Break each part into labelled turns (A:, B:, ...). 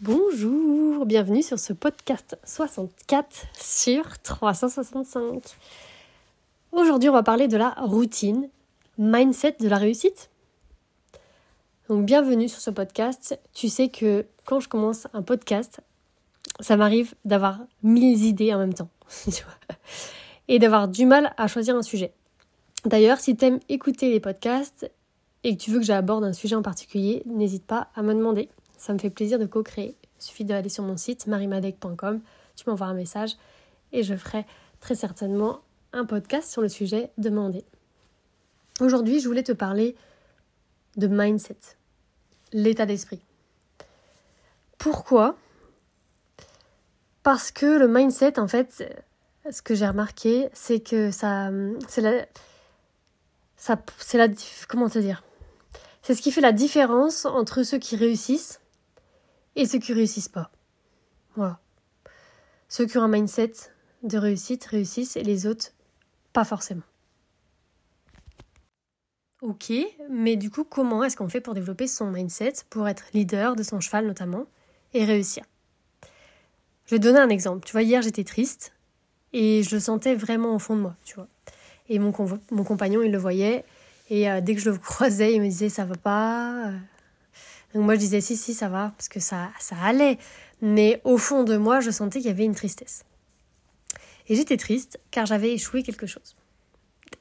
A: Bonjour, bienvenue sur ce podcast 64 sur 365. Aujourd'hui, on va parler de la routine, mindset de la réussite. Donc, bienvenue sur ce podcast. Tu sais que quand je commence un podcast, ça m'arrive d'avoir mille idées en même temps. et d'avoir du mal à choisir un sujet. D'ailleurs, si tu aimes écouter les podcasts et que tu veux que j'aborde un sujet en particulier, n'hésite pas à me demander. Ça me fait plaisir de co-créer. Il suffit d'aller sur mon site marimadec.com, tu m'envoies un message et je ferai très certainement un podcast sur le sujet demandé. Aujourd'hui, je voulais te parler de mindset, l'état d'esprit. Pourquoi? Parce que le mindset, en fait, ce que j'ai remarqué, c'est que ça, c'est la, ça, c'est la, comment te dire, c'est ce qui fait la différence entre ceux qui réussissent et ceux qui réussissent pas. Voilà. Ceux qui ont un mindset de réussite réussissent et les autres pas forcément. Ok, mais du coup, comment est-ce qu'on fait pour développer son mindset, pour être leader de son cheval notamment, et réussir? Je vais donner un exemple. Tu vois, hier j'étais triste, et je le sentais vraiment au fond de moi, tu vois. Et mon, mon compagnon, il le voyait. Et euh, dès que je le croisais, il me disait ça va pas. Donc moi je disais si si ça va parce que ça allait. Mais au fond de moi, je sentais qu'il y avait une tristesse. Et j'étais triste car j'avais échoué quelque chose.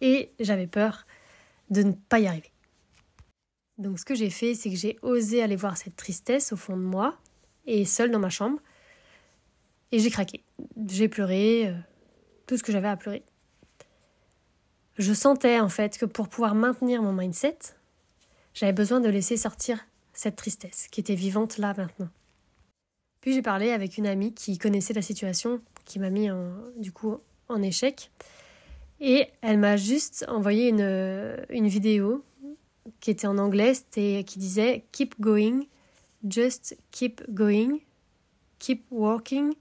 A: Et j'avais peur de ne pas y arriver. Donc ce que j'ai fait, c'est que j'ai osé aller voir cette tristesse au fond de moi et seule dans ma chambre. Et j'ai craqué. J'ai pleuré, euh, tout ce que j'avais à pleurer. Je sentais en fait que pour pouvoir maintenir mon mindset, j'avais besoin de laisser sortir cette tristesse qui était vivante là maintenant. Puis j'ai parlé avec une amie qui connaissait la situation, qui m'a mis en, du coup en échec. Et elle m'a juste envoyé une, vidéo qui était en anglais et qui disait Keep going, just keep going, keep walking,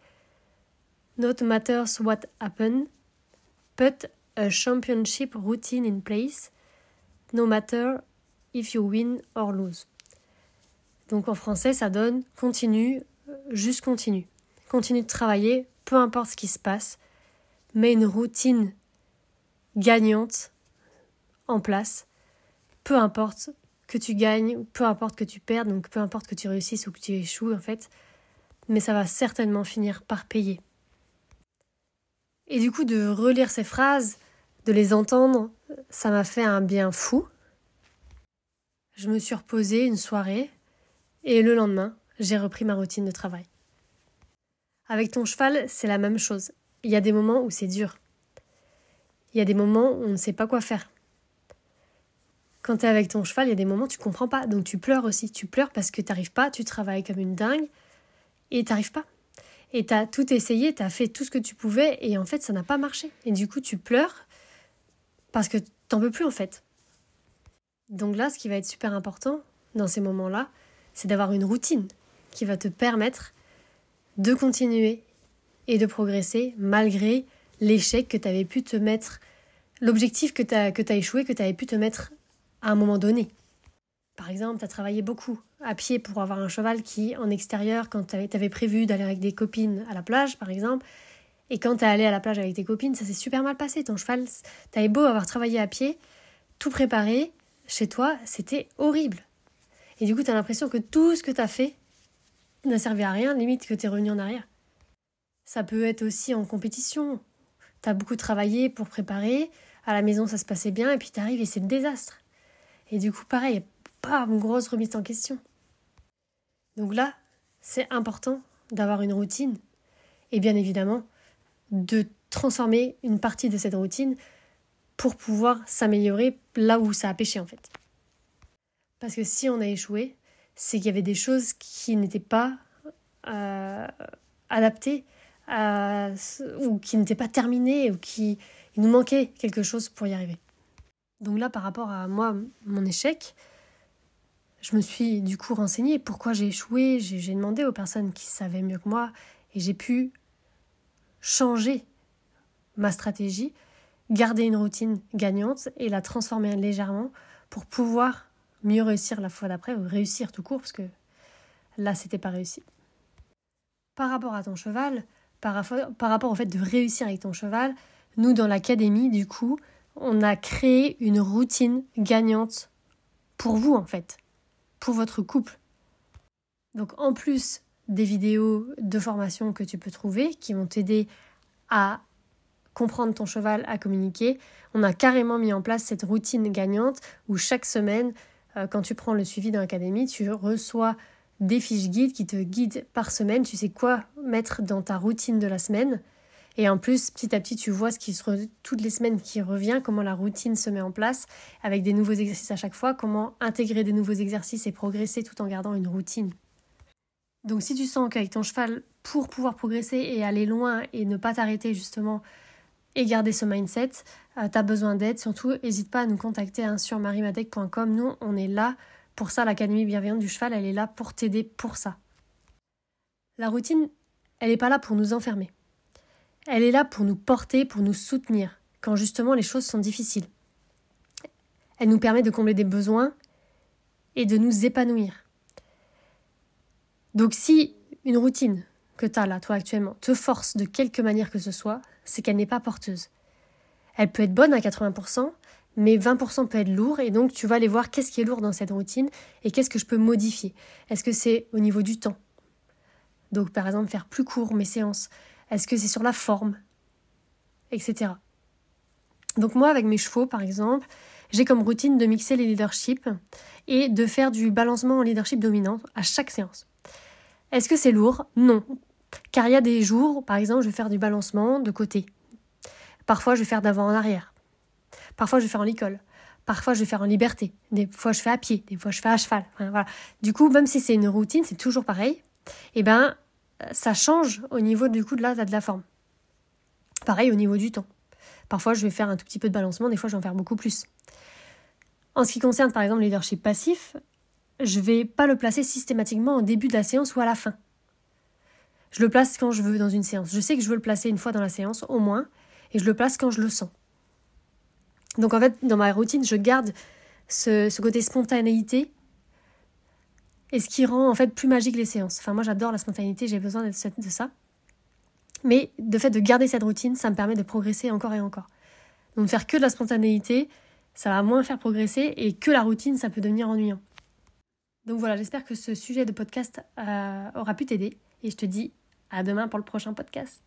A: Not matters what happened, put a championship routine in place, no matter if you win or lose. Donc en français, ça donne continue, juste continue. Continue de travailler, peu importe ce qui se passe, mets une routine gagnante en place, peu importe que tu gagnes, peu importe que tu perdes, donc peu importe que tu réussisses ou que tu échoues en fait, mais ça va certainement finir par payer. Et du coup, de relire ces phrases, de les entendre, ça m'a fait un bien fou. Je me suis reposée une soirée et le lendemain, j'ai repris ma routine de travail. Avec ton cheval, c'est la même chose. Il y a des moments où c'est dur. Il y a des moments où on ne sait pas quoi faire. Quand tu es avec ton cheval, il y a des moments où tu comprends pas. Donc tu pleures aussi. Tu pleures parce que tu n'arrives pas, tu travailles comme une dingue et tu n'arrives pas et tu as tout essayé, tu as fait tout ce que tu pouvais et en fait ça n'a pas marché. Et du coup tu pleures parce que t'en peux plus en fait. Donc là, ce qui va être super important dans ces moments-là, c'est d'avoir une routine qui va te permettre de continuer et de progresser malgré l'échec que tu avais pu te mettre, l'objectif que tu as, échoué, que tu avais pu te mettre à un moment donné. Par exemple, tu as travaillé beaucoup à pied pour avoir un cheval qui, en extérieur, quand tu avais, prévu d'aller avec des copines à la plage, par exemple, et quand tu es allé à la plage avec tes copines, ça s'est super mal passé. Ton cheval, tu beau avoir travaillé à pied, tout préparé, chez toi, c'était horrible. Et du coup, tu as l'impression que tout ce que tu as fait n'a servi à rien, limite que tu es revenu en arrière. Ça peut être aussi en compétition. Tu as beaucoup travaillé pour préparer, à la maison ça se passait bien, et puis tu arrives et c'est le désastre. Et du coup, pareil, une grosse remise en question. Donc là, c'est important d'avoir une routine et bien évidemment de transformer une partie de cette routine pour pouvoir s'améliorer là où ça a péché en fait. Parce que si on a échoué, c'est qu'il y avait des choses qui n'étaient pas euh, adaptées ou qui n'étaient pas terminées ou qui nous manquait quelque chose pour y arriver. Donc là, par rapport à moi, mon échec, je me suis du coup renseignée pourquoi j'ai échoué, j'ai demandé aux personnes qui savaient mieux que moi et j'ai pu changer ma stratégie, garder une routine gagnante et la transformer légèrement pour pouvoir mieux réussir la fois d'après ou réussir tout court parce que là c'était pas réussi. par rapport à ton cheval, par, rapport au fait de réussir avec ton cheval, nous, dans l'académie, du coup, on a créé une routine gagnante pour vous, en fait, pour votre couple. Donc, en plus des vidéos de formation que tu peux trouver qui vont t'aider à comprendre ton cheval, à communiquer, on a carrément mis en place cette routine gagnante où chaque semaine, quand tu prends le suivi dans l'académie, tu reçois des fiches guides qui te guident par semaine. Tu sais quoi mettre dans ta routine de la semaine. Et en plus, petit à petit, tu vois ce qui se toutes les semaines qui revient, comment la routine se met en place, avec des nouveaux exercices à chaque fois, comment intégrer des nouveaux exercices et progresser tout en gardant une routine. Donc si tu sens qu'avec ton cheval, pour pouvoir progresser et aller loin et ne pas t'arrêter justement et garder ce mindset, euh, tu as besoin d'aide, surtout n'hésite pas à nous contacter hein, sur marimadec.com. Nous, on est là pour ça, l'Académie bienveillante du cheval, elle est là pour t'aider pour ça. La routine, elle n'est pas là pour nous enfermer. Elle est là pour nous porter, pour nous soutenir, quand justement les choses sont difficiles. Elle nous permet de combler des besoins et de nous épanouir. Donc si une routine que tu as là, toi actuellement, te force de quelque manière que ce soit, c'est qu'elle n'est pas porteuse. Elle peut être bonne à 80%, mais 20% peut être lourd et donc tu vas aller voir qu'est-ce qui est lourd dans cette routine et qu'est-ce que je peux modifier. Est-ce que c'est au niveau du temps? Donc par exemple faire plus court mes séances. Est-ce que c'est sur la forme? Etc. Donc moi avec mes chevaux par exemple, j'ai comme routine de mixer les leaderships et de faire du balancement en leadership dominant à chaque séance. Est-ce que c'est lourd? Non. Car il y a des jours, par exemple, je vais faire du balancement de côté. Parfois, je vais faire d'avant en arrière. Parfois, je vais faire en l'école. Parfois, je vais faire en liberté. Des fois, je fais à pied. Des fois, je fais à cheval. Du coup, même si c'est une routine, c'est toujours pareil. Eh ben, ça change au niveau du coup de la, de la forme. Pareil au niveau du temps. Parfois, je vais faire un tout petit peu de balancement. Des fois, je vais en faire beaucoup plus. En ce qui concerne, par exemple, le leadership passif, je vais pas le placer systématiquement au début de la séance ou à la fin. Je le place quand je veux dans une séance. Je sais que je veux le placer une fois dans la séance, au moins, et je le place quand je le sens. Donc en fait, dans ma routine, je garde ce, côté spontanéité et ce qui rend en fait plus magique les séances. Enfin, moi j'adore la spontanéité, j'ai besoin de ça. Mais de fait de garder cette routine, ça me permet de progresser encore et encore. Donc faire que de la spontanéité, ça va moins faire progresser et que la routine, ça peut devenir ennuyant. Donc voilà, j'espère que ce sujet de podcast euh, aura pu t'aider et je te dis à demain pour le prochain podcast.